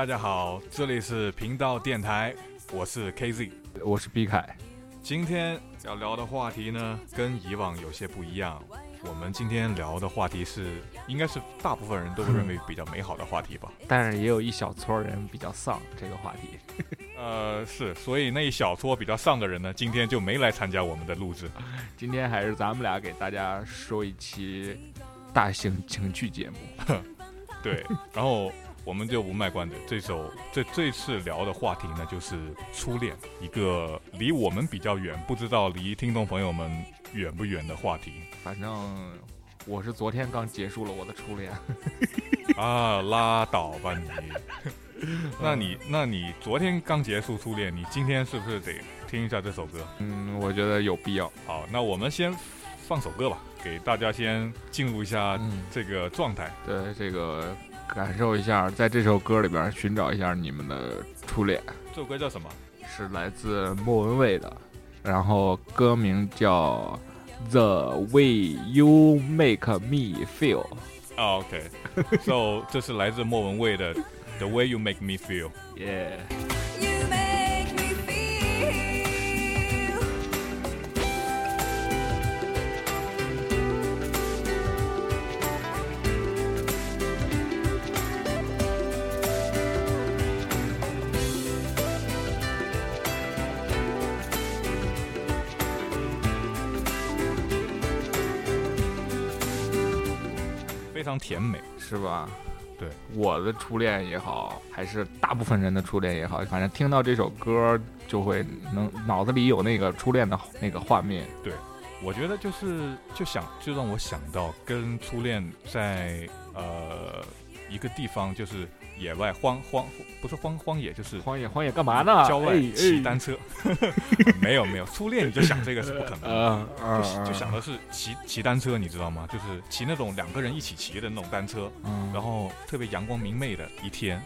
大家好，这里是频道电台，我是 KZ，我是毕凯。今天要聊的话题呢，跟以往有些不一样。我们今天聊的话题是，应该是大部分人都认为比较美好的话题吧。但是也有一小撮人比较丧这个话题。呃，是，所以那一小撮比较丧的人呢，今天就没来参加我们的录制。今天还是咱们俩给大家说一期大型情趣节目。对，然后。我们就不卖关子，这首这这次聊的话题呢，就是初恋，一个离我们比较远，不知道离听众朋友们远不远的话题。反正我是昨天刚结束了我的初恋。啊，拉倒吧你！那你那你昨天刚结束初恋，你今天是不是得听一下这首歌？嗯，我觉得有必要。好，那我们先放首歌吧，给大家先进入一下这个状态。对，这个。感受一下，在这首歌里边寻找一下你们的初恋。这首歌叫什么？是来自莫文蔚的，然后歌名叫《The Way You Make Me Feel》。OK，So 这是来自莫文蔚的《The Way You Make Me Feel》。Yeah。甜美，是吧？对，我的初恋也好，还是大部分人的初恋也好，反正听到这首歌就会能脑子里有那个初恋的那个画面。对，我觉得就是就想就让我想到跟初恋在呃一个地方就是。野外荒荒不是荒荒野就是荒野荒野干嘛呢？郊外骑单车，没有没有，初恋你就想这个是不可能，就就想的是骑骑单车，你知道吗？就是骑那种两个人一起骑的那种单车，然后特别阳光明媚的一天，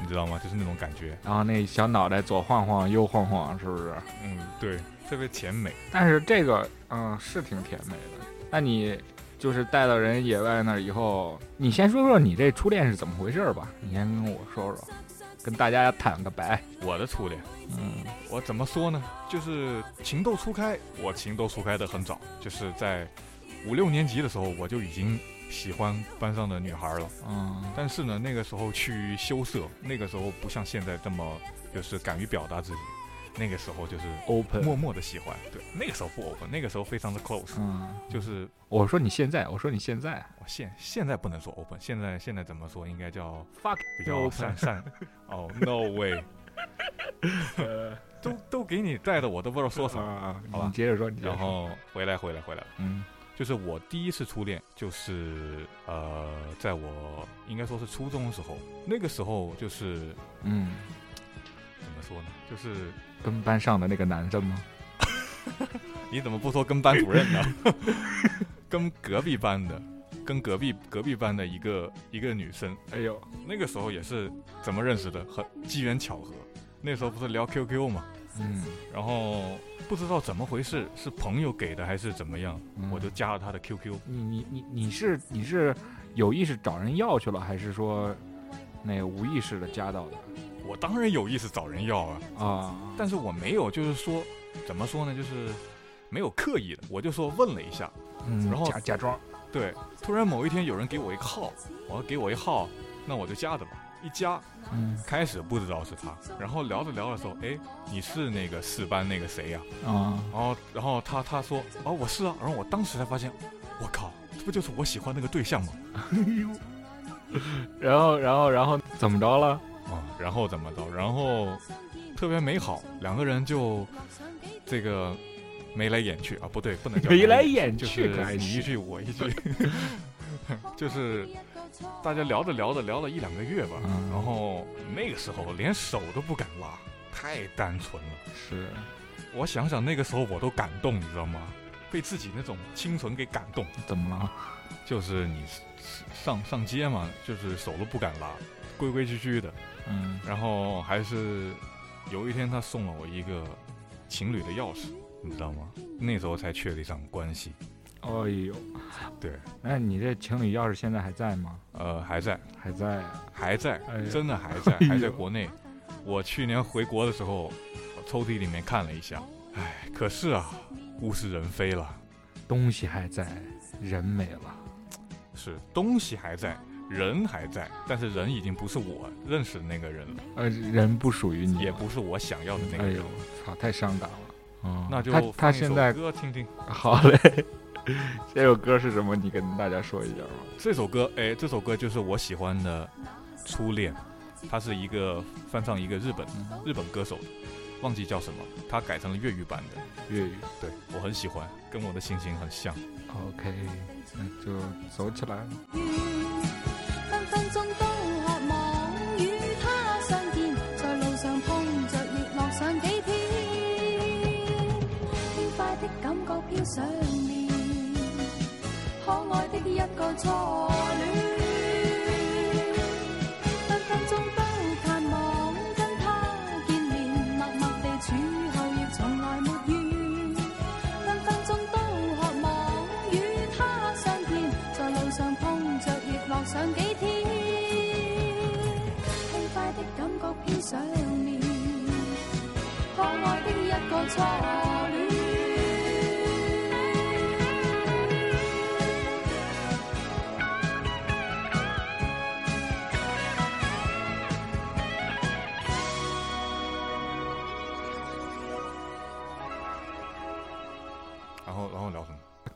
你知道吗？就是那种感觉。然后那小脑袋左晃晃右晃晃，是不是？嗯，对，特别甜美。但是这个嗯是挺甜美的。那你？就是带到人野外那儿以后，你先说说你这初恋是怎么回事吧？你先跟我说说，跟大家坦个白。我的初恋，嗯，我怎么说呢？就是情窦初开，我情窦初开的很早，就是在五六年级的时候，我就已经喜欢班上的女孩了。嗯，但是呢，那个时候趋于羞涩，那个时候不像现在这么就是敢于表达自己。那个时候就是 open，默默的喜欢。对，那个时候不 open，那个时候非常的 close。嗯，就是我说你现在，我说你现在，我现现在不能说 open，现在现在怎么说？应该叫 fuck，比较善善。哦，no way，都都给你带的，我都不知道说什么。好吧，你接着说。然后回来回来回来，嗯，就是我第一次初恋，就是呃，在我应该说是初中的时候，那个时候就是嗯。怎么说呢？就是跟班上的那个男生吗？你怎么不说跟班主任呢？跟隔壁班的，跟隔壁隔壁班的一个一个女生。哎呦，那个时候也是怎么认识的？很机缘巧合。那时候不是聊 QQ 嘛？嗯。然后不知道怎么回事，是朋友给的还是怎么样？我就加了他的 QQ。你你你你是你是有意识找人要去了，还是说那个无意识的加到的？我当然有意思找人要啊啊！但是我没有，就是说，怎么说呢？就是没有刻意的，我就说问了一下，嗯，然后假假装。对，突然某一天有人给我一个号，我说给我一号，那我就加的吧。一加，嗯，开始不知道是他，然后聊着聊着说，哎，你是那个四班那个谁呀？啊，然后然后他他说，哦，我是啊。然后我当时才发现，我靠，这不就是我喜欢那个对象吗？然后然后然后怎么着了？啊，然后怎么着？然后特别美好，两个人就这个眉来眼去啊，不对，不能叫眉来眼去，就是你一句我一句，就是大家聊着聊着聊了一两个月吧，然后那个时候连手都不敢拉，太单纯了。是，我想想那个时候我都感动，你知道吗？被自己那种清纯给感动。怎么了？就是你上上街嘛，就是手都不敢拉，规规矩矩的。嗯，然后还是有一天他送了我一个情侣的钥匙，你知道吗？那时候才确立上关系。哎呦，对，那你这情侣钥匙现在还在吗？呃，还在，还在，还在，真的还在，还在国内。我去年回国的时候，抽屉里面看了一下，哎，可是啊，物是人非了，东西还在，人没了。是，东西还在。人还在，但是人已经不是我认识的那个人了。呃，人不属于你，也不是我想要的那个人。哎呦，操，太伤感了。嗯，那就他他现在歌听听。好嘞，这首歌是什么？你跟大家说一下吧。这首歌，哎，这首歌就是我喜欢的《初恋》，它是一个翻唱一个日本日本歌手的，忘记叫什么，他改成了粤语版的粤语。对我很喜欢，跟我的心情很像。OK，那就走起来。想念，可爱的一个初恋，分分钟都盼望跟他见面，默默地处后亦从来没怨，分分钟都渴望与他相见，在路上碰着亦乐上几天，轻快的感觉偏想念，可爱的一个初恋。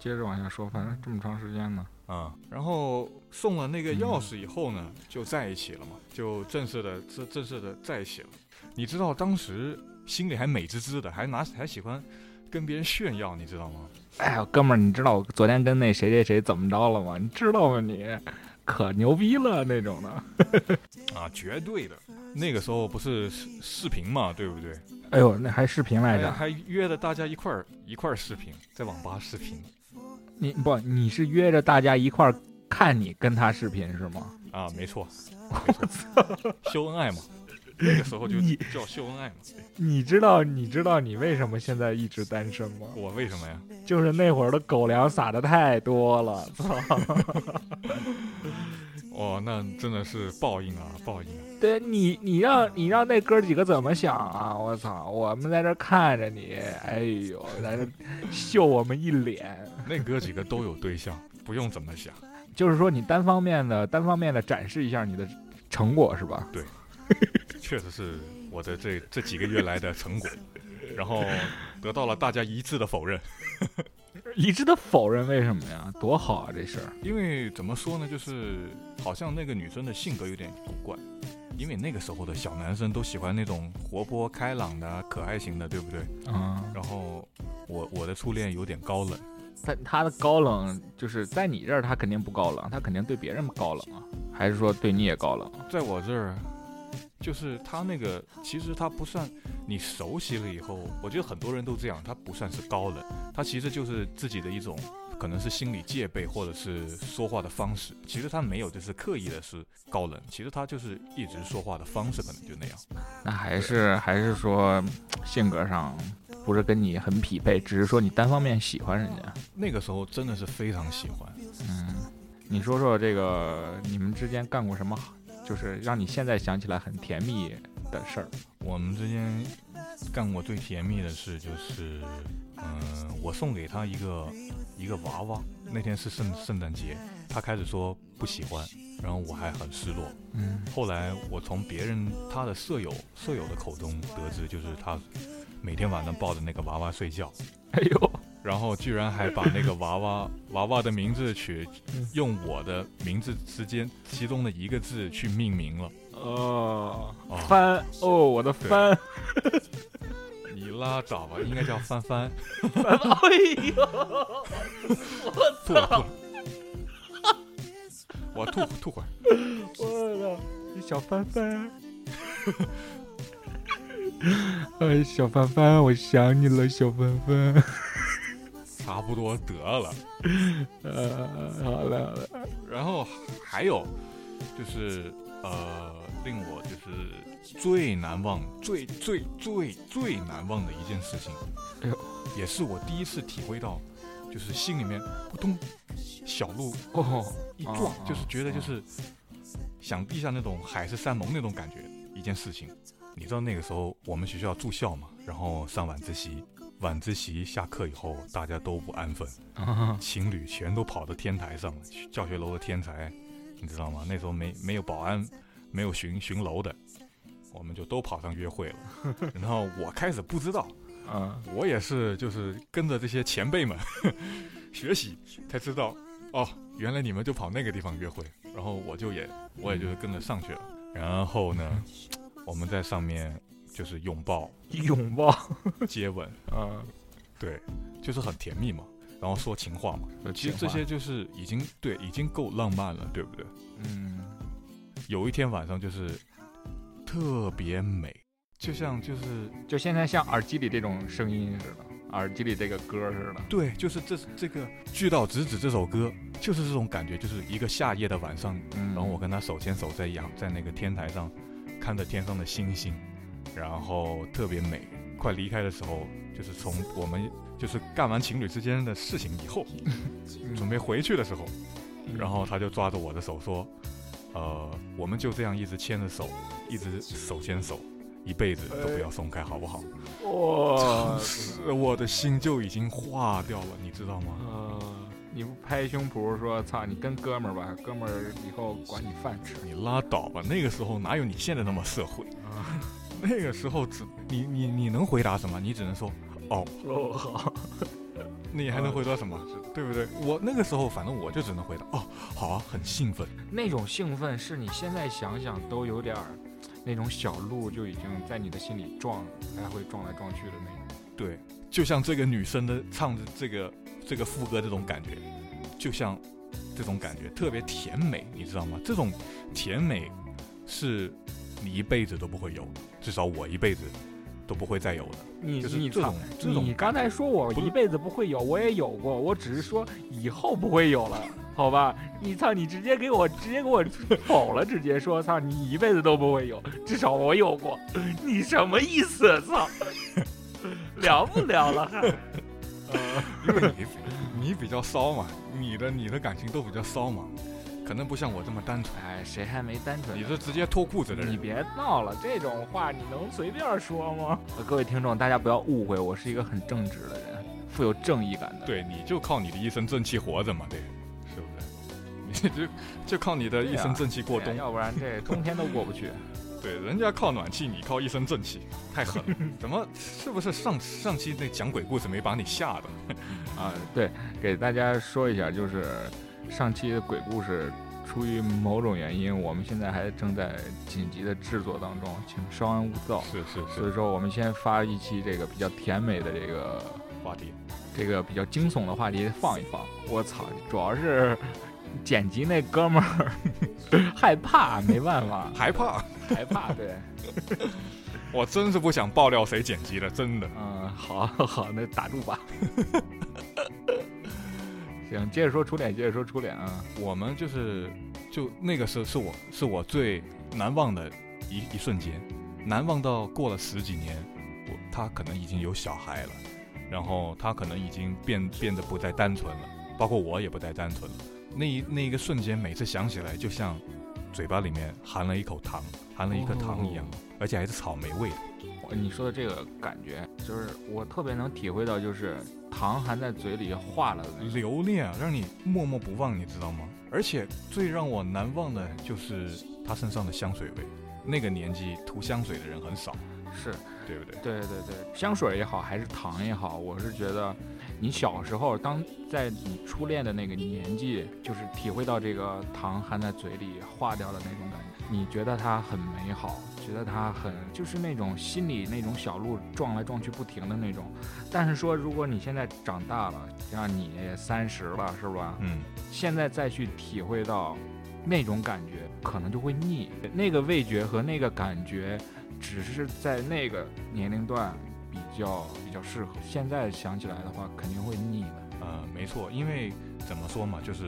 接着往下说，反正这么长时间呢，啊，然后送了那个钥匙以后呢，就在一起了嘛，就正式的正正式的在一起了。你知道当时心里还美滋滋的，还拿还喜欢跟别人炫耀，你知道吗？哎呀，哥们儿，你知道我昨天跟那谁谁谁怎么着了吗？你知道吗？你可牛逼了那种的。啊，绝对的。那个时候不是视频嘛，对不对？哎呦，那还视频来着，还约着大家一块儿一块儿视频，在网吧视频。你不，你是约着大家一块儿看你跟他视频是吗？啊，没错，我操，秀恩爱嘛，那个时候就叫秀恩爱嘛。你知道，你知道你为什么现在一直单身吗？我为什么呀？就是那会儿的狗粮撒的太多了，操！哦，那真的是报应啊，报应！对你，你让你让那哥几个怎么想啊？我操，我们在这看着你，哎呦，在这秀我们一脸。那哥几个都有对象，不用怎么想。就是说，你单方面的、单方面的展示一下你的成果，是吧？对，确实是我的这这几个月来的成果，然后得到了大家一致的否认。一致的否认，为什么呀？多好啊，这事儿。因为怎么说呢，就是好像那个女生的性格有点古怪。因为那个时候的小男生都喜欢那种活泼开朗的、可爱型的，对不对？嗯。然后我我的初恋有点高冷。他他的高冷就是在你这儿，他肯定不高冷，他肯定对别人高冷啊？还是说对你也高冷？在我这儿。就是他那个，其实他不算你熟悉了以后，我觉得很多人都这样，他不算是高冷，他其实就是自己的一种，可能是心理戒备或者是说话的方式，其实他没有就是刻意的是高冷，其实他就是一直说话的方式可能就那样。那还是还是说性格上不是跟你很匹配，只是说你单方面喜欢人家。那个时候真的是非常喜欢。嗯，你说说这个你们之间干过什么？就是让你现在想起来很甜蜜的事儿。我们之间干过最甜蜜的事就是，嗯，我送给他一个一个娃娃。那天是圣圣诞节，他开始说不喜欢，然后我还很失落。嗯。后来我从别人他的舍友舍友的口中得知，就是他每天晚上抱着那个娃娃睡觉。哎呦。然后居然还把那个娃娃 娃娃的名字取用我的名字之间其中的一个字去命名了。哦，帆哦，我的帆。你拉倒吧，应该叫帆帆。哎呦，我操！我吐吐会儿。我操，小帆帆。哎，小帆帆，我想你了，小帆帆。差不多得了，呃，好了好了。然后还有就是呃，令我就是最难忘、最最最最难忘的一件事情，哎呦，也是我第一次体会到，就就是心里面扑通，小鹿哦，一撞，哦就是觉得就是想地下那种海誓山盟那种感觉，一件事情。你知道那个时候我们学校住校嘛，然后上晚自习，晚自习下课以后大家都不安分，啊情侣全都跑到天台上了，教学楼的天台，你知道吗？那时候没没有保安，没有巡巡楼的，我们就都跑上约会了。然后我开始不知道，嗯我也是就是跟着这些前辈们 学习才知道，哦，原来你们就跑那个地方约会，然后我就也我也就是跟着上去了。然后呢，我们在上面就是拥抱、拥抱，接吻，嗯，对，就是很甜蜜嘛，然后说情话嘛。其实这些就是已经对已经够浪漫了，对不对？嗯有一天晚上就是特别美，就像就是就现在像耳机里这种声音似的，耳机里这个歌似的。对，就是这这个《巨道直指》这首歌，就是这种感觉，就是一个夏夜的晚上，嗯，然后我跟他手牵手在阳在那个天台上，看着天上的星星，然后特别美。快离开的时候，就是从我们就是干完情侣之间的事情以后，准备回去的时候，嗯然后他就抓着我的手说：“呃，我们就这样一直牵着手，一直手牵手，一辈子都不要松开，好不好？”我的心就已经化掉了，你知道吗？呃，你不拍胸脯说操，你跟哥们儿吧，哥们儿以后管你饭吃。你拉倒吧，那个时候哪有你现在那么社会？啊，那个时候只你你你能回答什么？你只能说哦，哦好，你还能回答什么？对不对？我那个时候反正我就只能回答哦，好啊，很兴奋。那种兴奋是你现在想想都有点儿，那种小鹿就已经在你的心里撞，来回撞来撞去的那种。对，就像这个女生的唱的这个这个副歌这种感觉，就像这种感觉特别甜美，你知道吗？这种甜美是你一辈子都不会有，至少我一辈子都不会再有的。你就是你操这种这种你刚才说我一辈子不会有，我也有过，我只是说以后不会有了，好吧？你操，你直接给我直接给我 否了，直接说操，你一辈子都不会有，至少我有过，你什么意思？操，聊不聊了还？因为你你比较骚嘛，你的你的感情都比较骚嘛，可能不像我这么单纯。哎，谁还没单纯？你是直接脱裤子的人，你别闹了，这种话你能随便说吗？呃各位听众，大家不要误会，我是一个很正直的人，富有正义感的。对，你就靠你的一身正气活着嘛，对，是不是？你就就靠你的一身正气过冬，对要不然这冬天都过不去。对，人家靠暖气，你靠一身正气，太狠了。怎么是不是上上期那讲鬼故事没把你吓的？啊，对，给大家说一下，就是上期的鬼故事，出于某种原因，我们现在还正在紧急的制作当中，请稍安勿躁。是是是所以说，我们先发一期这个比较甜美的这个话题，这个比较惊悚的话题放一放。我操，主要是剪辑那哥们儿 害怕，没办法，害怕，害怕。对，我真是不想爆料谁剪辑的，真的。嗯，好好，那打住吧。行，接着说初恋，接着说初恋啊。我们就是就那个时候是我是我最难忘的一一瞬间，难忘到过了十几年，我他可能已经有小孩了，然后他可能已经变变得不再单纯了，包括我也不再单纯了。那一那一个瞬间，每次想起来，就像嘴巴里面含了一口糖，含了一颗糖一样，而且还是草莓味的。我你说的这个感觉，就是我特别能体会到，就是糖含在嘴里化了。留恋啊，让你默默不忘，你知道吗？而且最让我难忘的就是他身上的香水味。那个年纪涂香水的人很少，是，对不对？对对对，香水也好，还是糖也好，我是觉得，你小时候当在你初恋的那个年纪，就是体会到这个糖含在嘴里化掉的那种感觉，你觉得它很美好，觉得它很就是那种心里那种小鹿撞来撞去不停的那种。但是说，如果你现在长大了，像你三十了，是吧？嗯，现在再去体会到那种感觉，可能就会腻。那个味觉和那个感觉，只是在那个年龄段比较比较适合。现在想起来的话，肯定会腻的。呃，没错，因为怎么说嘛，就是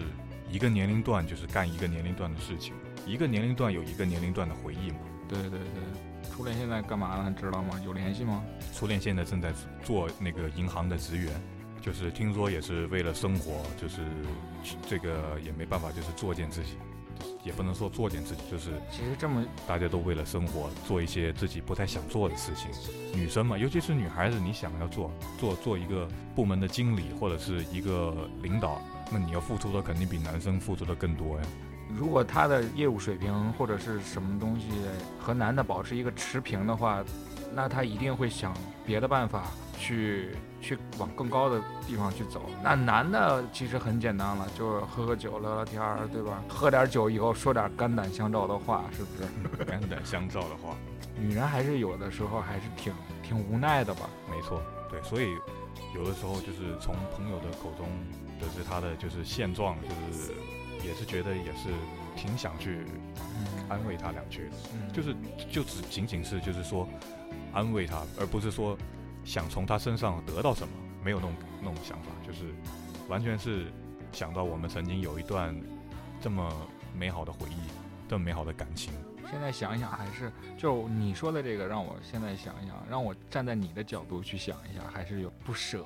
一个年龄段就是干一个年龄段的事情，一个年龄段有一个年龄段的回忆嘛。对对对，初恋现在干嘛呢？知道吗？有联系吗？初恋现在正在做那个银行的职员，就是听说也是为了生活，就是这个也没办法，就是作践自己，也不能说作践自己，就是其实这么大家都为了生活做一些自己不太想做的事情。女生嘛，尤其是女孩子，你想要做做做一个部门的经理或者是一个领导，那你要付出的肯定比男生付出的更多呀。如果他的业务水平或者是什么东西和男的保持一个持平的话，那他一定会想别的办法去去往更高的地方去走。那男的其实很简单了，就是喝喝酒聊聊天儿，对吧？喝点酒以后说点肝胆相照的话，是不是？肝胆相照的话，女人还是有的时候还是挺挺无奈的吧？没错，对，所以有的时候就是从朋友的口中得知他的就是现状，就是也是觉得也是挺想去安慰他两句的，嗯就是就只仅仅是就是说安慰他，而不是说想从他身上得到什么，没有那种那种想法，就是完全是想到我们曾经有一段这么美好的回忆，这么美好的感情。现在想一想，还是就你说的这个，让我现在想一想，让我站在你的角度去想一下，还是有不舍。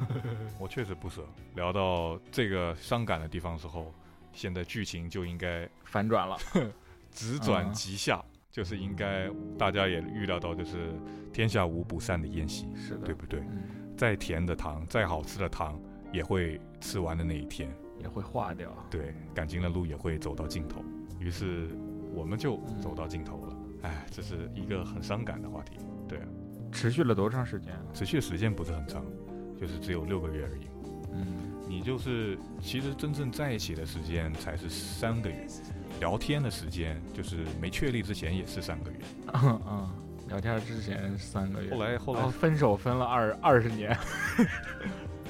我确实不舍。聊到这个伤感的地方之后，现在剧情就应该反转了，直转嗯即下，就是应该大家也预料到，就是天下无不散的宴席，是的，对不对？嗯，再甜的糖，再好吃的糖，也会吃完的那一天。也会化掉。对，感情的路也会走到尽头。于是我们就走到尽头了。哎，这是一个很伤感的话题。对啊，持续了多长时间？持续时间不是很长，就是只有六个月而已。嗯，你就是其实真正在一起的时间才是三个月，聊天的时间就是没确立之前也是三个月。嗯，聊天之前三个月，后来后来分手分了二二十年。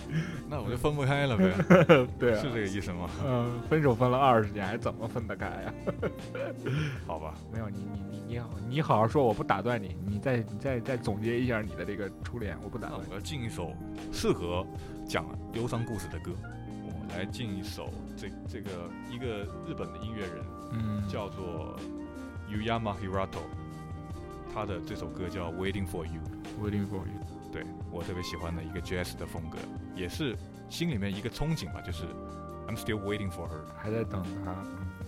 那我就分不开了呗，对啊是，这个意思吗？嗯，分手分了二十年，还怎么分得开呀？好吧，没有，你你你你好，你好好说，我不打断你，你再你再再总结一下你的这个初恋，我不打断你。我要进一首适合讲忧伤故事的歌。我来进一首这这个一个日本的音乐人嗯，叫做 Uyama Hirato，他的这首歌叫 Waiting for You。Waiting for you。对我特别喜欢的一个 jazz 的风格，也是心里面一个憧憬吧，就是 I'm still waiting for her，还在等她。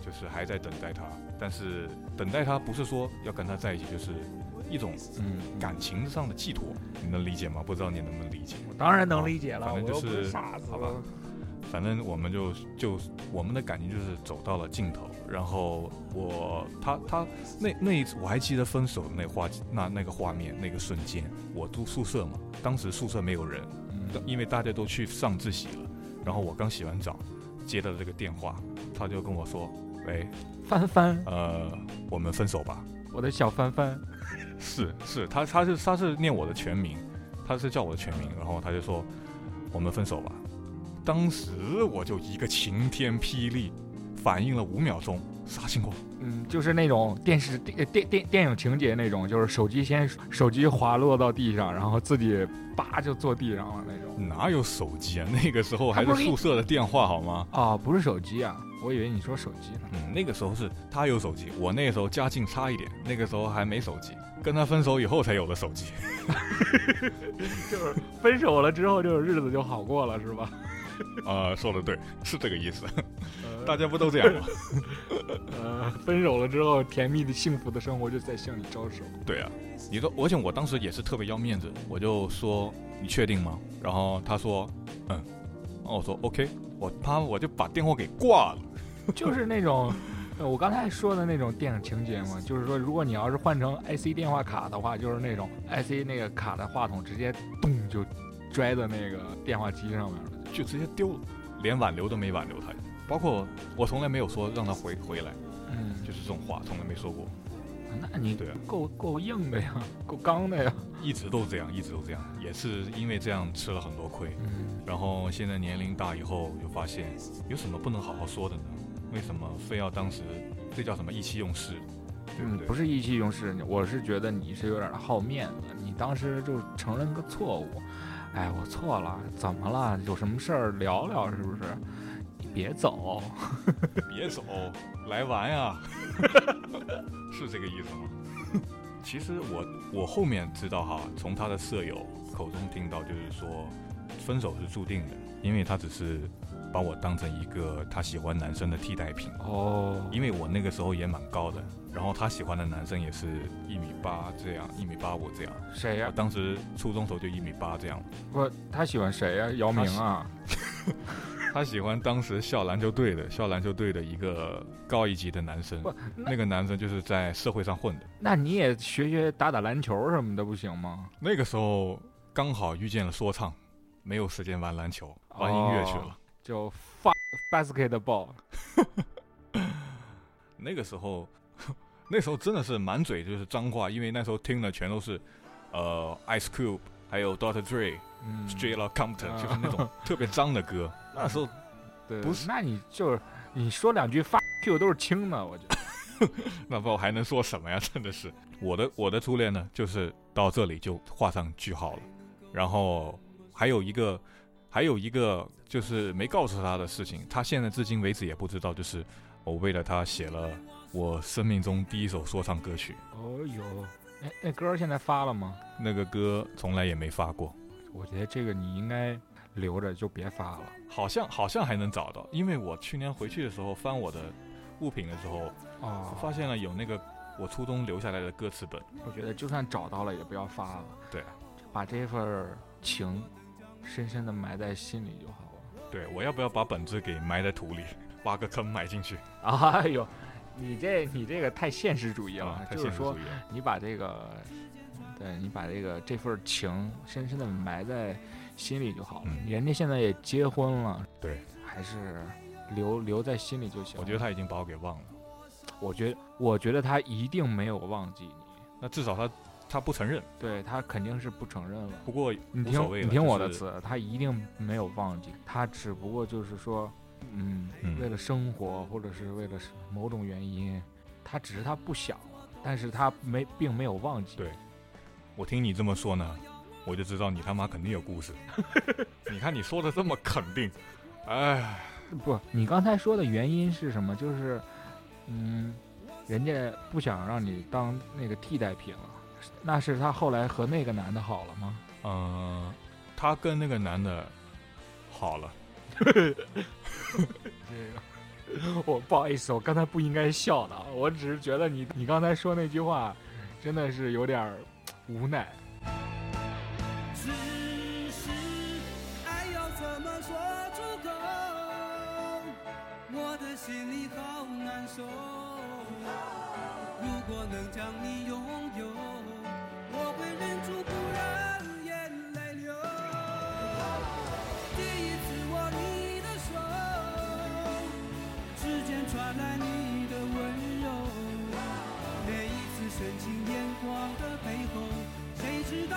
就是还在等待她。但是等待她不是说要跟她在一起，就是一种嗯，感情上的寄托，你能理解吗？不知道你能不能理解？我当然能理解了，反正就是是傻子。好吧反正我们就就我们的感情就是走到了尽头。然后我他他那那一次我还记得分手那画那那个画面那个瞬间，我住宿舍嘛，当时宿舍没有人，嗯因为大家都去上自习了，然后我刚洗完澡，接到这个电话，他就跟我说：“喂，帆帆，呃，我们分手吧。我的小帆帆。”是是，他他是他是念我的全名，他是叫我的全名，然后他就说：“我们分手吧。”当时我就一个晴天霹雳，反应了五秒钟，啥情况？嗯，就是那种电视电电电电影情节那种，就是手机先手机滑落到地上，然后自己叭就坐地上了那种。哪有手机啊？那个时候还是是宿舍的电话好吗？啊，不是手机啊，我以为你说手机呢。嗯，那个时候是他有手机，我那个时候家境差一点，那个时候还没手机，跟他分手以后才有的手机。就是分手了之后，就是日子就好过了，是吧？啊，说的对，是这个意思。呃大家不都这样吗？呃，分手了之后，甜蜜的幸福的生活就在向你招手。对啊，你说，而且我当时也是特别要面子，我就说你确定吗？然后他说，嗯，然后我说 OK，我啪我就把电话给挂了。就是那种，呃我刚才说的那种电影情节嘛，就是说，如果你要是换成 IC 电话卡的话，就是那种 IC 那个卡的话筒直接咚就拽在那个电话机上面了。就直接丢了，连挽留都没挽留他。包括我从来没有说让他回回来，嗯，就是这种话从来没说过，那你对啊够够硬的呀，够刚的呀。一直都这样，一直都这样，也是因为这样吃了很多亏。嗯，然后现在年龄大以后，就发现有什么不能好好说的呢？为什么非要当时这叫什么意气用事，对不对？嗯不是意气用事，我是觉得你是有点好面子，你当时就承认个错误。哎，我错了，怎么了？有什么事儿聊聊，是不是？你别走。别走，来玩呀，是这个意思吗？其实我我后面知道哈，从他的舍友口中听到，就是说分手是注定的，因为他只是把我当成一个他喜欢男生的替代品。哦，因为我那个时候也蛮高的，然后他喜欢的男生也是一米八这样，一米八五这样。谁呀、我当时初中时候就一米八这样。不，他喜欢谁呀、姚明啊？他喜 欢当时校篮球队的校篮球队的一个高一级的男生不，那个男生就是在社会上混的。那你也学学打打篮球什么的不行吗？那个时候刚好遇见了说唱，没有时间玩篮球，玩音乐去了。哦就发 basketball。那个时候，那时候真的是满嘴就是脏话，因为那时候听的全都是，呃，Ice Cube，还有 Dr. Dre、嗯 Straight Outta Compton，、啊就是那种特别脏的歌。那时候对，不是那你就是你说两句 fuck you 都是轻的，我觉得。那不还能说什么呀？真的是我的我的初恋呢，就是到这里就画上句号了。然后还有一个还有一个就是没告诉他的事情，他现在至今为止也不知道，就是我为了他写了我生命中第一首说唱歌曲，哦呦，那，那歌现在发了吗？那个歌从来也没发过，我觉得这个你应该留着，就别发了。好像好像还能找到，因为我去年回去的时候翻我的物品的时候，哦，发现了有那个我初中留下来的歌词本。我觉得就算找到了，也不要发了。对，把这份情深深的埋在心里就好了。对我要不要把本子给埋在土里，挖个坑埋进去？哎呦，你这你这个太现实主义了，啊，太就是说现实主义了。你把这个，对你把这个这份情深深的埋在心里就好了。嗯人家现在也结婚了，对，还是留留在心里就行。我觉得，他已经把我给忘了。我觉得，我觉得他一定没有忘记你，那至少他他不承认，对他肯定是不承认了。不过你听，你听我就是的词，他一定没有忘记，他只不过就是说，嗯，嗯为了生活或者是为了某种原因，他只是他不想了，但是他没并没有忘记。对我听你这么说呢，我就知道你他妈肯定有故事。你看你说的这么肯定，哎，不，你刚才说的原因是什么？就是，嗯，人家不想让你当那个替代品了，那是他后来和那个男的好了吗？嗯、他跟那个男的好了，这个，我不好意思，我刚才不应该笑的，我只是觉得你你刚才说那句话，真的是有点儿无奈。只是爱要怎么说出口？我的心里好难受。如果能将你拥有，知道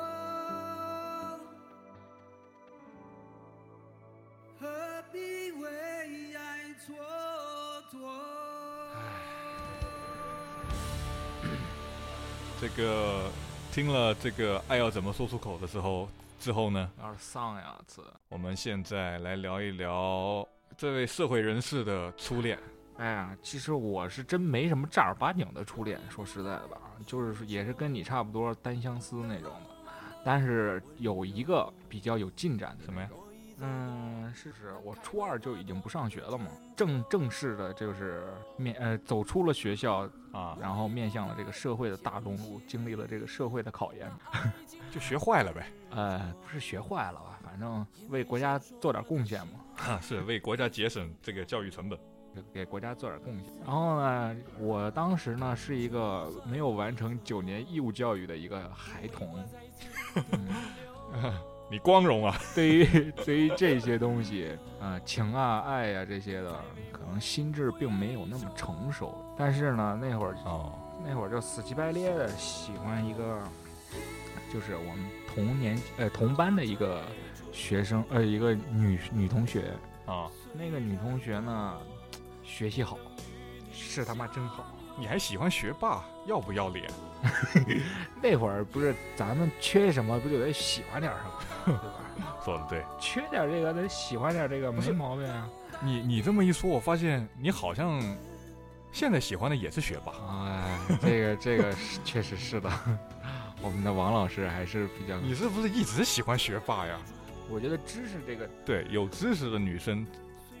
听了这个爱要怎么说出口的时候之后呢，有点丧呀，这。我们现在来聊一聊这位社会人士的初恋，哎呀，其实我是真没什么正儿八经的初恋，说实在的吧，就是也是跟你差不多单相思那种的，但是有一个比较有进展的什么呀？嗯，是是，我初二就已经不上学了嘛，正正式的就是面呃走出了学校啊，然后面向了这个社会的大众路，经历了这个社会的考验，就学坏了呗。呃，不是学坏了吧，反正为国家做点贡献嘛，是为国家节省这个教育成本，给国家做点贡献。然后呢，我当时呢是一个没有完成九年义务教育的一个孩童。嗯 你光荣啊！对于对于这些东西，啊，情啊、爱呀、这些的，可能心智并没有那么成熟。但是呢，那会儿哦，那会儿就死乞白咧的喜欢一个，就是我们同年呃同班的一个学生，呃，一个女女同学。啊，那个女同学呢，学习好，是他妈真好。你还喜欢学霸，要不要脸？那会儿不是咱们缺什么，不就得喜欢点什么，对吧？说的对，缺点这个得喜欢点这个，没毛病啊。你你这么一说，我发现你好像现在喜欢的也是学霸。哎，这个这个是确实是的，我们的王老师还是比较，你是不是一直喜欢学霸呀？我觉得知识这个对，有知识的女生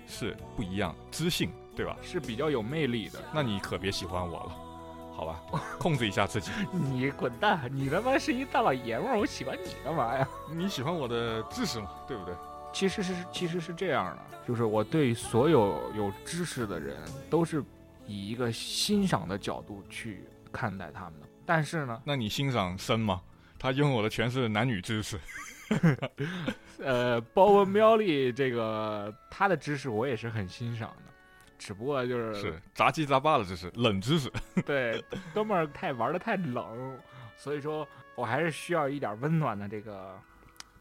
是不一样，知性，对吧？是比较有魅力的。那你可别喜欢我了，好吧？控制一下自己。你滚蛋！你他妈是一大老爷们儿，我喜欢你干嘛呀？你喜欢我的知识嘛，对不对？其实是其实是这样的，就是我对所有有知识的人都是以一个欣赏的角度去看待他们的。但是呢，那你欣赏生吗？他拥有的全是男女知识。呃，包文喵哩这个他的知识我也是很欣赏的，只不过就是是杂七杂八的知识，冷知识。对哥们儿太玩的太冷，所以说我还是需要一点温暖的这个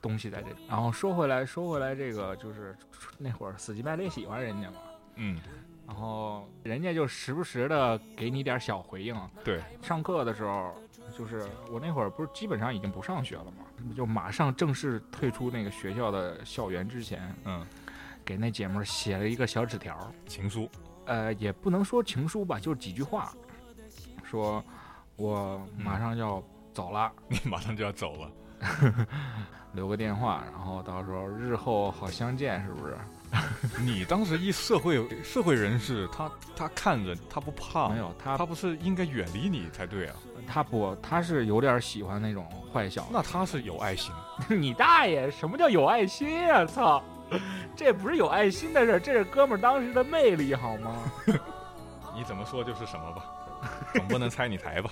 东西在这里。然后说回来，说回来，这个就是那会儿死乞白赖喜欢人家嘛，嗯，然后人家就时不时的给你点小回应。对，上课的时候，就是我那会儿不是基本上已经不上学了嘛，就马上正式退出那个学校的校园之前，嗯，给那姐们儿写了一个小纸条，情书。呃，也不能说情书吧，就是几句话，说我马上要走了，你马上就要走了，留个电话，然后到时候日后好相见，是不是？你当时一社会社会人士，他他看着他不怕没有，他他不是应该远离你才对啊？他不，他是有点喜欢那种坏小子。那他是有爱心，你大爷！什么叫有爱心呀、操，这不是有爱心的事儿，这是哥们儿当时的魅力，好吗？你怎么说就是什么吧，总不能拆你台吧？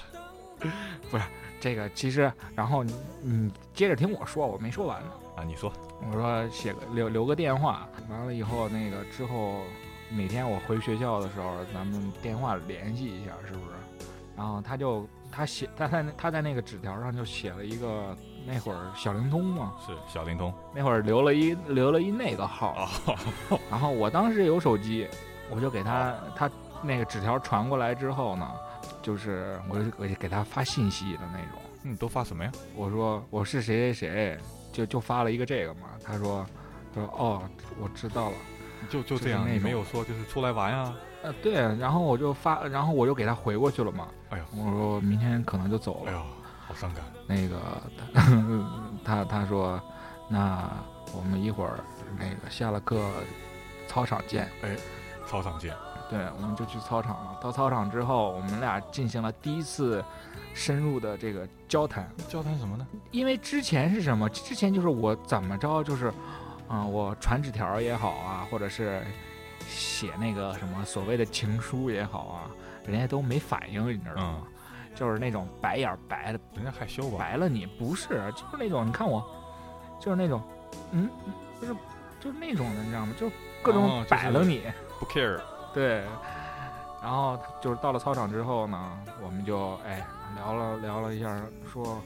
不是这个其实，然后你你接着听我说，我没说完呢。啊，你说，我说写个留留个电话，完了以后那个之后哪天我回学校的时候，咱们电话联系一下，是不是？然后他就他写他在他在那个纸条上就写了一个那会儿小灵通嘛，是小灵通那会儿留了一留了一那个号，哦，然后我当时有手机，我就给他他那个纸条传过来之后呢，就是我就我就给他发信息的那种。你都发什么呀？我说我是谁谁谁，就就发了一个这个嘛。他说，他说哦，我知道了。就就这样，就是那种你没有说就是出来玩啊？呃，对，然后我就发，然后我就给他回过去了嘛。哎呀，我说明天可能就走了。哎呦，好伤感。那个 他他说，那我们一会儿那个下了课，操场见。哎操场见。对，我们就去操场了。到操场之后，我们俩进行了第一次深入的这个交谈。交谈什么呢？因为之前是什么？之前就是我怎么着，就是，嗯、我传纸条也好啊，或者是写那个什么所谓的情书也好啊，人家都没反应，你知道吗？就是那种白眼儿白的人家害羞吧？白了你，不是，就是那种你看我，就是那种，嗯，就是就是那种的，你知道吗？就各哦种摆了你，不 care。对。然后就是到了操场之后呢，我们就哎聊了聊了一下，说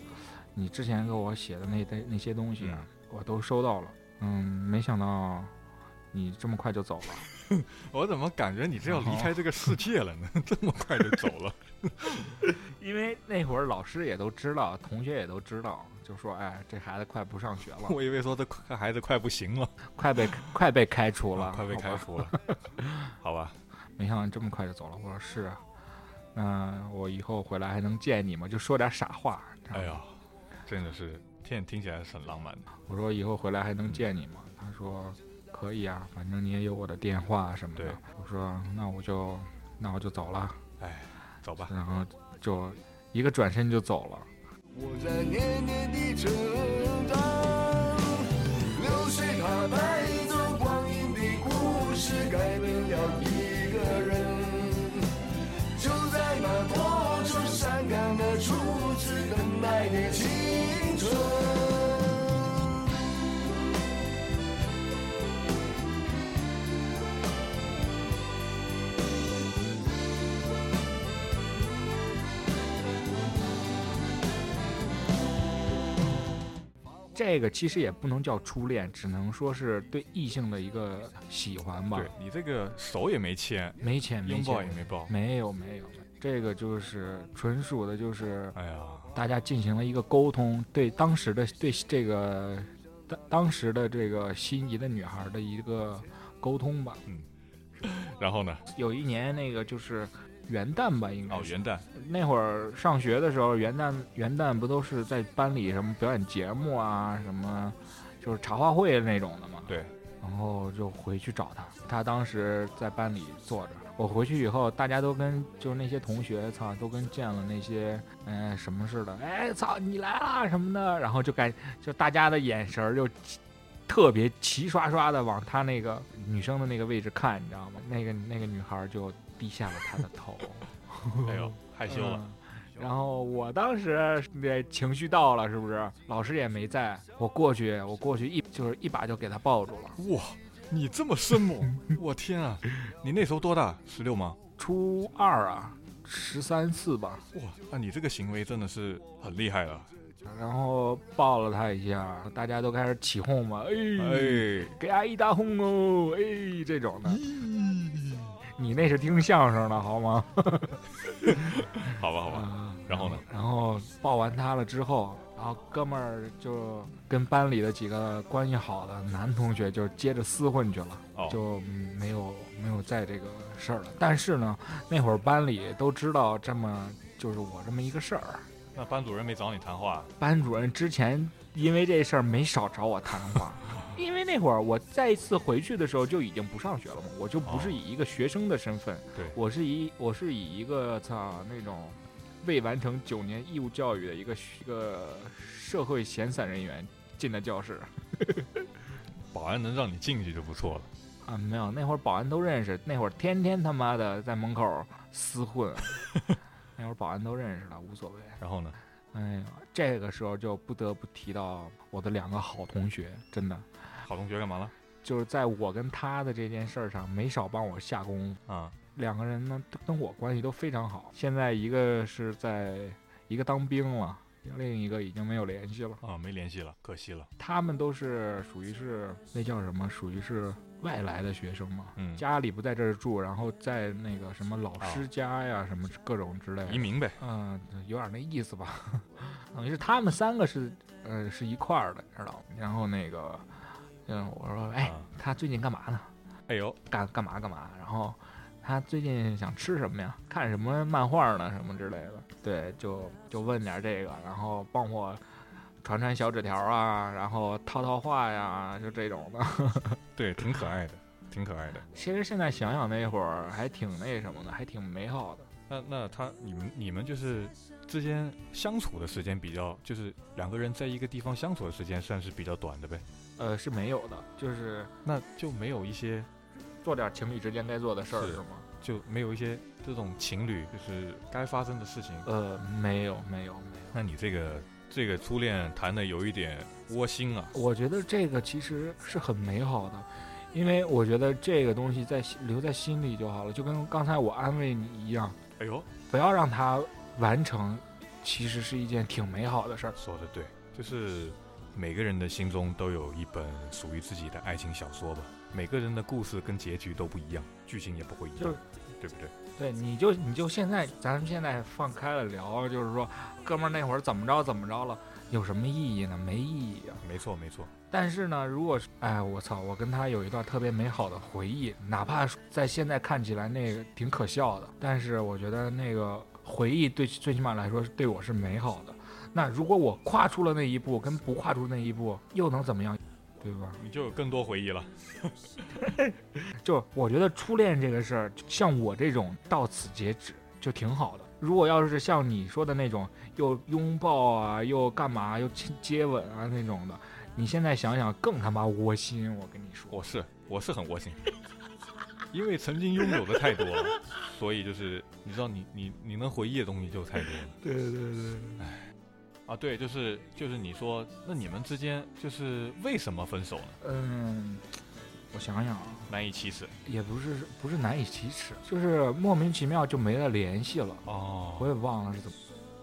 你之前给我写的那那那些东西啊，我都收到了。嗯，没想到你这么快就走了。我怎么感觉你这要离开这个世界了呢？这么快就走了？因 因为那会儿老师也都知道，同学也都知道，就说：“哎，这孩子快不上学了，我以为说这这孩子快不行了，快被快被开除了，快被开除了。好吧，没想到这么快就走了。我说是啊，那我以后回来还能见你吗？就说点傻话。哎呀，真的是听听起来是很浪漫的。我说以后回来还能见你吗？他说可以啊，反正你也有我的电话什么的。我说那我就那我就走了。哎，走吧。然后就一个转身就走了。我在年年的成长，流水它带走光阴的故事，改变了一个人。就在那多愁善感的初次等待的青春。这个其实也不能叫初恋，只能说是对异性的一个喜欢吧。对你这个手也没牵，没牵，拥抱也没抱，没有没有，这个就是纯属的，就是哎呀，大家进行了一个沟通，对当时的对这个当当时的这个心仪的女孩的一个沟通吧。嗯，然后呢？有一年那个就是。元旦吧，应该哦，元旦那会儿上学的时候，元旦元旦不都是在班里什么表演节目啊，什么就是茶话会那种的嘛。对，然后就回去找他，他当时在班里坐着。我回去以后，大家都跟就是那些同学，操，都跟见了那些嗯什么似的。哎，操，你来啦什么的，然后就感就大家的眼神就特别齐刷刷的往他那个女生的那个位置看，你知道吗？那个那个女孩就。低下了他的头，哎呦，害羞了。然后我当时那情绪到了，是不是？老师也没在，我过去，我过去一就是一把就给他抱住了。哇，你这么生猛！我天啊，你那时候多大？十六吗？初二啊，十三四吧。哇，那你这个行为真的是很厉害了。然后抱了他一下，大家都开始起哄嘛，哎，给阿姨打哄哦，哎，这种的。你那是听相声的好吗？好吧，好吧。然后呢？然后抱完他了之后，然后哥们儿就跟班里的几个关系好的男同学就接着厮混去了，就没有没有在这个事儿了。但是呢，那会儿班里都知道这么就是我这么一个事儿。那班主任没找你谈话？班主任之前因为这事儿没少找我谈话。因为那会儿我再一次回去的时候就已经不上学了嘛，我就不是以一个学生的身份，对我是以我是以一个操那种未完成九年义务教育的一个一个社会闲散人员进的教室。保安能让你进去就不错了。啊，没有，那会儿保安都认识，那会儿天天他妈的在门口厮混，那会儿保安都认识了，无所谓。然后呢？哎呀，这个时候就不得不提到我的两个好同学，真的。好同学干嘛了？就是在我跟他的这件事儿上没少帮我下功夫啊。两个人呢，跟我关系都非常好。现在一个是在一个当兵了，另一个已经没有联系了啊，没联系了，可惜了。他们都是属于是那叫什么？属于是外来的学生嘛，嗯，家里不在这儿住，然后在那个什么老师家呀，什么各种之类的移民呗，嗯，有点那意思吧。等于是他们三个是呃是一块儿的，知道吗？然后那个。嗯，我说，哎，他最近干嘛呢？哎呦，干干嘛干嘛？然后他最近想吃什么呀？看什么漫画呢？什么之类的？对，就就问点这个，然后帮我传传小纸条啊，然后套套话呀，就这种的。对，挺可爱的，挺可爱的。其实现在想想那会儿还挺那什么的，还挺美好的。那那他你们你们就是之间相处的时间比较，就是两个人在一个地方相处的时间算是比较短的呗。呃，是没有的，就是那就没有一些做点情侣之间该做的事儿是吗？就没有一些这种情侣就是该发生的事情？呃，没有，没有，没有。那你这个这个初恋谈的有一点窝心啊。我觉得这个其实是很美好的，因为我觉得这个东西在留在心里就好了，就跟刚才我安慰你一样。哎呦，不要让它完成，其实是一件挺美好的事儿。说的对，就是。每个人的心中都有一本属于自己的爱情小说吧。每个人的故事跟结局都不一样，剧情也不会一样。对不对？对，你就你就现在，咱们现在放开了聊，就是说，哥们儿那会儿怎么着怎么着了，有什么意义呢？没意义啊。没错没错，但是呢，如果是哎，我操，我跟他有一段特别美好的回忆，哪怕在现在看起来那个挺可笑的，但是我觉得那个回忆对最起码来说对我是美好的。那如果我跨出了那一步，跟不跨出那一步又能怎么样？对吧？你就有更多回忆了。就我觉得初恋这个事儿，像我这种到此截止就挺好的。如果要是像你说的那种，又拥抱啊，又干嘛，又亲接吻啊那种的，你现在想想更他妈窝心。我跟你说，我是我是很窝心，因为曾经拥有的太多了，所以就是你知道，你你你能回忆的东西就太多了。对对对，唉。啊，对，就是就是你说，那你们之间就是为什么分手呢？嗯，我想想啊，难以启齿，也不是不是难以启齿，就是莫名其妙就没了联系了。哦，我也忘了是怎么，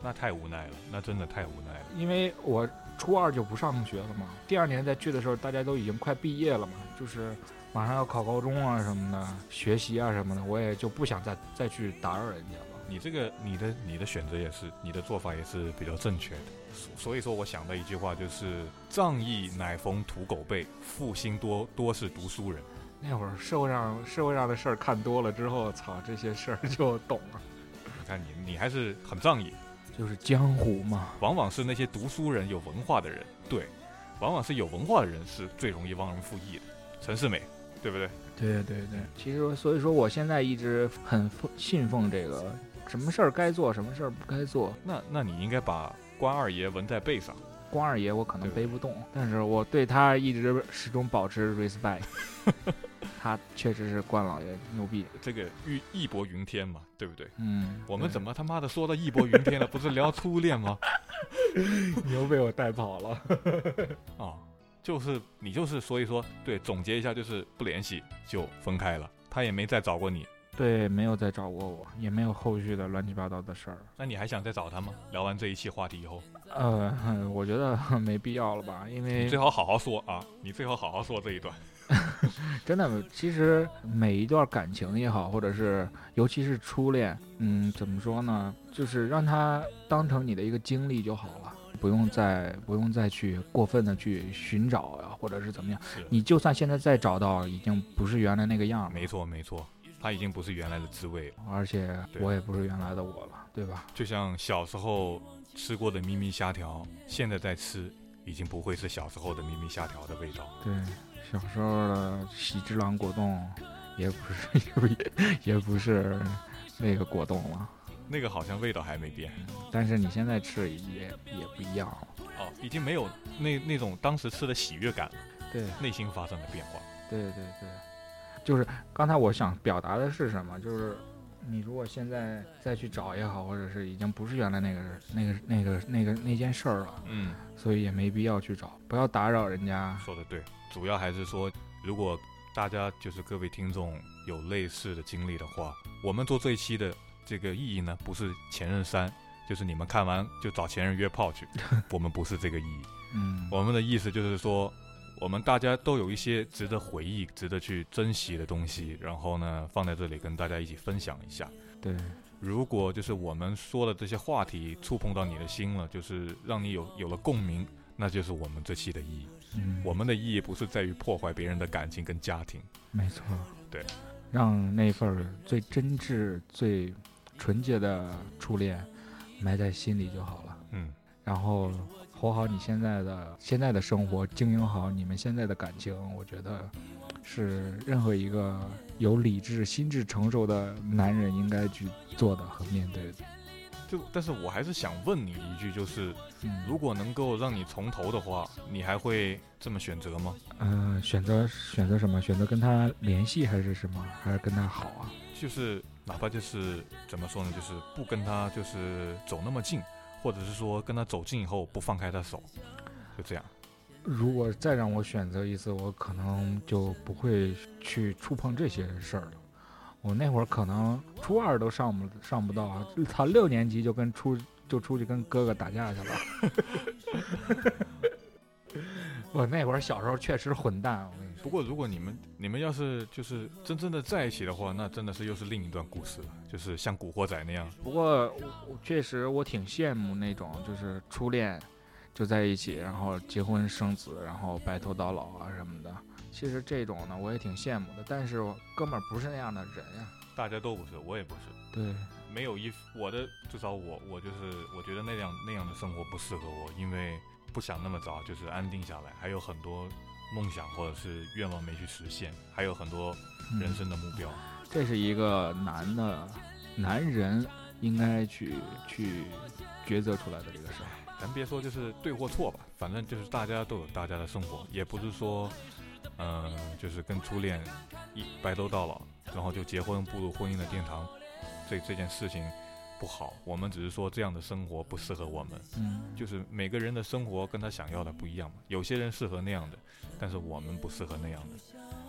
那太无奈了，那真的太无奈了。因为我初二就不上学了嘛，第二年再去的时候，大家都已经快毕业了嘛，就是马上要考高中啊什么的，学习啊什么的，我也就不想再再去打扰人家了。你这个你的你的选择也是，你的做法也是比较正确的。所以说，我想的一句话就是“仗义乃逢土狗辈，负心多多是读书人”。那会儿社会上社会上的事儿看多了之后，操，这些事儿就懂了。你看你你还是很仗义，就是江湖嘛。往往是那些读书人、有文化的人，对，往往是有文化的人是最容易忘恩负义的。陈世美，对不对？对对对。其实，所以说，我现在一直很信奉这个。什么事儿该做，什么事儿不该做？那那你应该把关二爷纹在背上。关二爷我可能背不动，但是我对他一直始终保持 respect。他确实是关老爷牛逼，这个义义薄云天嘛，对不对？嗯。我们怎么他妈的说到义薄云天了？不是聊初恋吗？你又被我带跑了。啊，就是你就是所以说，对，总结一下就是不联系就分开了，他也没再找过你。对，没有再找过我，也没有后续的乱七八糟的事儿。那你还想再找他吗？聊完这一期话题以后，呃，我觉得没必要了吧，因为最好好好说啊，你最好好好说这一段。真的，其实每一段感情也好，或者是尤其是初恋，嗯，怎么说呢？就是让他当成你的一个经历就好了，不用再不用再去过分的去寻找呀，或者是怎么样。你就算现在再找到，已经不是原来那个样了。没错，没错。他已经不是原来的滋味了，而且我也不是原来的我了，对吧？就像小时候吃过的咪咪虾条，现在再吃，已经不会是小时候的咪咪虾条的味道。对，小时候的喜之郎果冻，也不是，也 不也不是那个果冻了。那个好像味道还没变，但是你现在吃也也不一样了。哦，已经没有那那种当时吃的喜悦感了。对，内心发生了变化。对对对。就是刚才我想表达的是什么？就是你如果现在再去找也好，或者是已经不是原来那个那个那个那个那件事儿了，嗯，所以也没必要去找，不要打扰人家。说的对，主要还是说，如果大家就是各位听众有类似的经历的话，我们做这一期的这个意义呢，不是前任三，就是你们看完就找前任约炮去，我们不是这个意义，嗯，我们的意思就是说。我们大家都有一些值得回忆、值得去珍惜的东西，然后呢，放在这里跟大家一起分享一下。对，如果就是我们说的这些话题触碰到你的心了，就是让你有有了共鸣，那就是我们这期的意义。嗯，我们的意义不是在于破坏别人的感情跟家庭。没错，对，让那份最真挚、最纯洁的初恋埋在心里就好了。嗯，然后。活好你现在的现在的生活，经营好你们现在的感情，我觉得是任何一个有理智、心智成熟的男人应该去做的和面对的。就，但是我还是想问你一句，就是，如果能够让你从头的话，你还会这么选择吗？嗯，选择选择什么？选择跟他联系还是什么？还是跟他好啊？就是哪怕就是怎么说呢？就是不跟他就是走那么近。或者是说跟他走近以后不放开他手，就这样。如果再让我选择一次，我可能就不会去触碰这些事儿了。我那会儿可能初二都上不上不到啊，他六年级就跟出就出去跟哥哥打架去了。我那会儿小时候确实混蛋，我跟你说。不过如果你们你们要是就是真正的在一起的话，那真的是又是另一段故事了，就是像古惑仔那样。不过我确实我挺羡慕那种就是初恋就在一起，然后结婚生子，然后白头到老啊什么的。其实这种呢，我也挺羡慕的，但是我哥们儿不是那样的人呀。大家都不是，我也不是。对，没有一我的至少我我就是我觉得那样那样的生活不适合我，因为不想那么早就是安定下来，还有很多梦想或者是愿望没去实现，还有很多人生的目标。这是一个男的男人应该去去抉择出来的这个事儿。咱别说就是对或错吧，反正就是大家都有大家的生活，也不是说，嗯、就是跟初恋一白头到老，然后就结婚步入婚姻的殿堂，这这件事情不好。我们只是说这样的生活不适合我们，嗯，就是每个人的生活跟他想要的不一样嘛。有些人适合那样的，但是我们不适合那样的，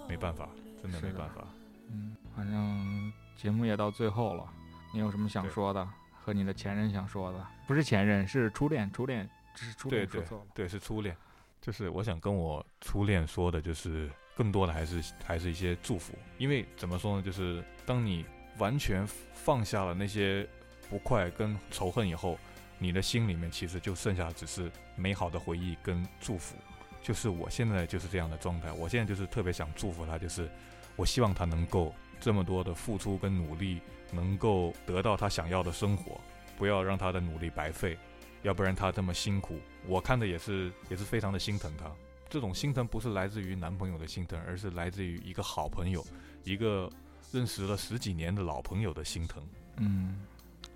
没办法，真的没办法。嗯，反正节目也到最后了，你有什么想说的？和你的前任想说的？不是前任，是初恋，初恋，只是初对对恋说错了。对，是初恋，就是我想跟我初恋说的，就是更多的还是还是一些祝福，因为怎么说呢，就是当你完全放下了那些不快跟仇恨以后，你的心里面其实就剩下只是美好的回忆跟祝福。就是我现在就是这样的状态，我现在就是特别想祝福他，就是我希望他能够这么多的付出跟努力，能够得到他想要的生活，不要让他的努力白费。要不然他这么辛苦，我看的也是也是非常的心疼他。这种心疼不是来自于男朋友的心疼，而是来自于一个好朋友，一个认识了十几年的老朋友的心疼。嗯，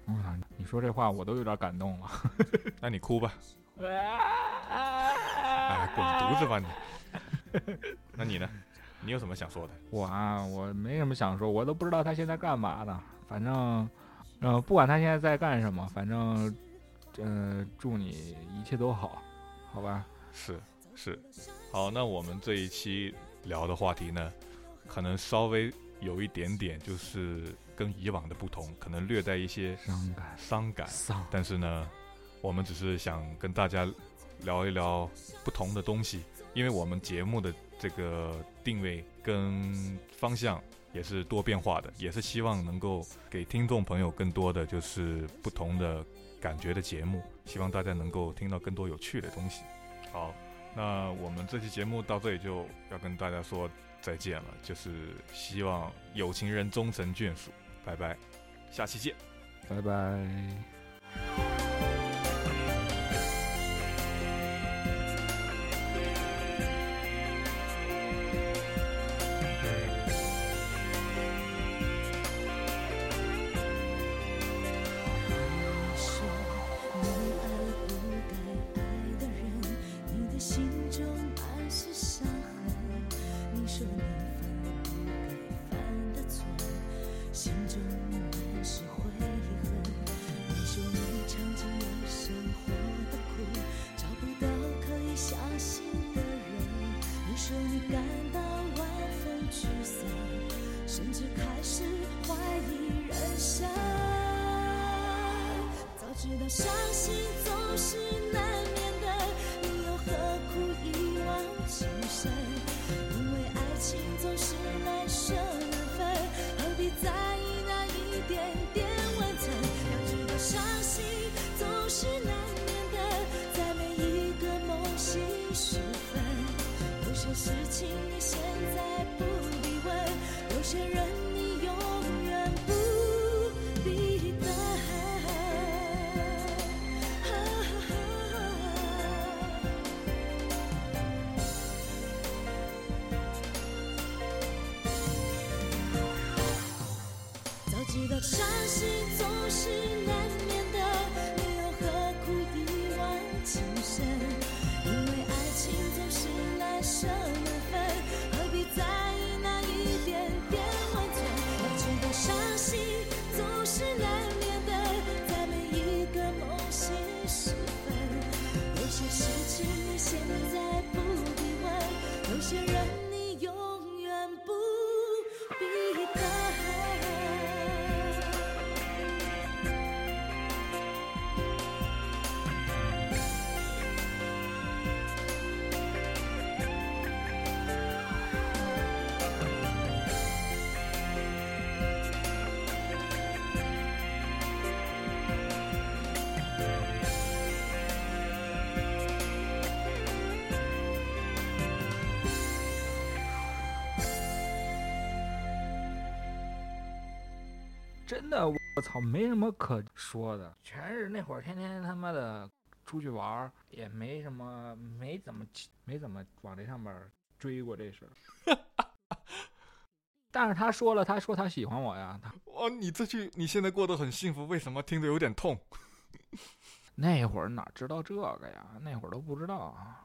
我操，你说这话我都有点感动了。那你哭吧，哎，滚犊子吧你！那你呢？你有什么想说的？我啊，我没什么想说，我都不知道他现在干嘛呢。反正，呃，不管他现在在干什么，反正，呃，祝你一切都好，好吧？是是，好，那我们这一期聊的话题呢，可能稍微有一点点就是跟以往的不同，可能略带一些伤感伤感。丧，但是呢，我们只是想跟大家聊一聊不同的东西，因为我们节目的这个定位跟方向也是多变化的，也是希望能够给听众朋友更多的就是不同的感觉的节目，希望大家能够听到更多有趣的东西。好，那我们这期节目到这里就要跟大家说再见了，就是希望有情人终成眷属，拜拜，下期见。拜拜。知道伤心总是难真的，我操，没什么可说的，全是那会儿天天他妈的出去玩儿，也没什么，没怎么没怎么往这上面追过这事儿。但是他说了，他说他喜欢我呀。他哦，你这句你现在过得很幸福，为什么听着有点痛？那会儿哪知道这个呀？那会儿都不知道啊。